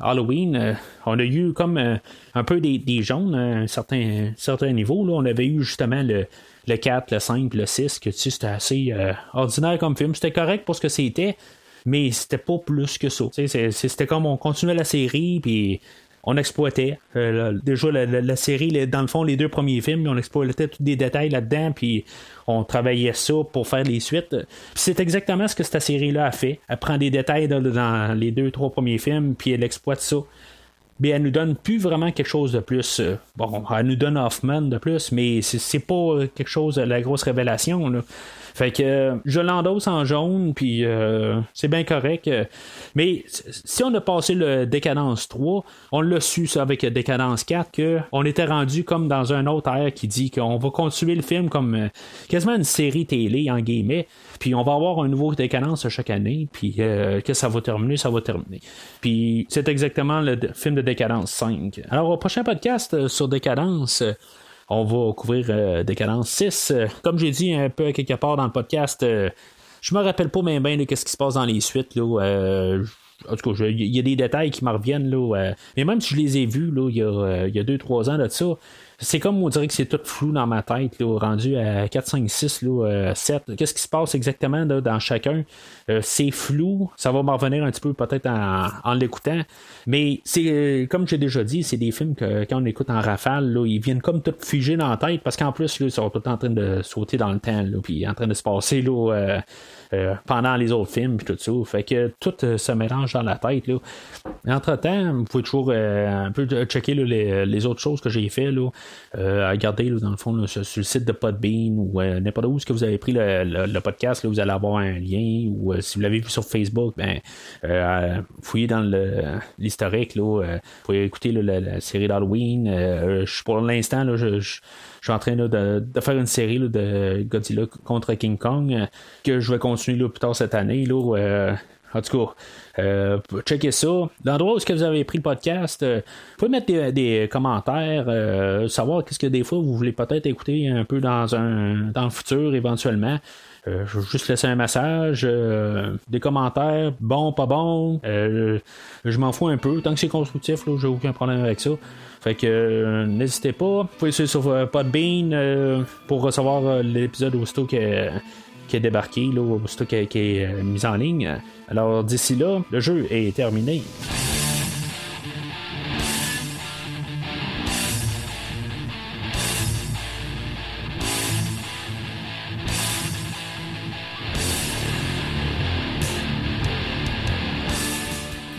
Halloween, on a eu comme un peu des, des jaunes à un certain, certain niveau. Là. On avait eu justement le, le 4, le 5, le 6, que c'était assez ordinaire comme film. C'était correct pour ce que c'était mais c'était pas plus que ça. C'était comme on continuait la série, puis on exploitait. Euh, déjà, la, série, dans le fond, les deux premiers films, on exploitait tous des détails là-dedans, puis on travaillait ça pour faire les suites. c'est exactement ce que cette série-là a fait. Elle prend des détails dans, les deux, trois premiers films, puis elle exploite ça. Mais elle nous donne plus vraiment quelque chose de plus. Euh, bon, elle nous donne Hoffman de plus, mais c'est pas quelque chose de la grosse révélation. Là. Fait que je l'endosse en jaune, puis euh, c'est bien correct. Mais si on a passé le Décadence 3, on l'a su ça avec Décadence 4, qu'on était rendu comme dans un autre air qui dit qu'on va continuer le film comme euh, quasiment une série télé, en guillemets, puis on va avoir un nouveau Décadence chaque année, puis euh, que ça va terminer, ça va terminer. Puis c'est exactement le film de Décadence 5. Alors au prochain podcast sur Décadence, on va couvrir euh, Décadence 6. Euh, comme j'ai dit un peu quelque part dans le podcast, euh, je me rappelle pas bien bien de ce qui se passe dans les suites. Là, en tout cas, il y a des détails qui me reviennent. Là, mais même si je les ai vus là, il y a 2-3 ans de ça, c'est comme on dirait que c'est tout flou dans ma tête, là, rendu à 4, 5, 6, là, 7. Qu'est-ce qui se passe exactement dans chacun? c'est flou. Ça va m'en revenir un petit peu peut-être en l'écoutant. Mais c'est euh, comme j'ai déjà dit, c'est des films que quand on écoute en rafale, là, ils viennent comme tout figer dans la tête parce qu'en plus, là, ils sont tout en train de sauter dans le temps, là, puis en train de se passer là, euh, euh, pendant les autres films puis tout ça. Fait que tout se mélange dans la tête. Là. Entre-temps, vous pouvez toujours un peu checker les, autres choses que j'ai fait. Là, regarder dans le fond sur, le site de Podbean ou n'importe où ce que vous avez pris le, podcast, là, vous allez avoir un lien ou si vous l'avez vu sur Facebook, ben fouillez dans le historique. Là, euh, vous pouvez écouter la, série d'Halloween. Euh, pour l'instant, je, suis en train de, faire une série de Godzilla contre King Kong euh, que je vais continuer plus tard cette année. Là, en tout cas, checkez ça. L'endroit où est-ce que vous avez pris le podcast, vous pouvez mettre des, commentaires, savoir qu'est-ce que des fois vous voulez peut-être écouter un peu dans un dans le futur éventuellement. Euh, je vais juste laisser un message, euh, des commentaires, bon, pas bon. Euh, je m'en fous un peu. Tant que c'est constructif, là, j'ai aucun problème avec ça. Fait que n'hésitez pas. Vous pouvez sur Podbean pour recevoir l'épisode aussitôt qui est, qui est débarqué, là, aussitôt qui est mis en ligne. Alors d'ici là, le jeu est terminé.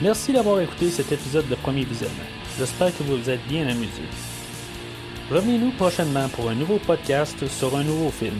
Merci d'avoir écouté cet épisode de Premier Visionnement. J'espère que vous vous êtes bien amusé. Revenez-nous prochainement pour un nouveau podcast sur un nouveau film.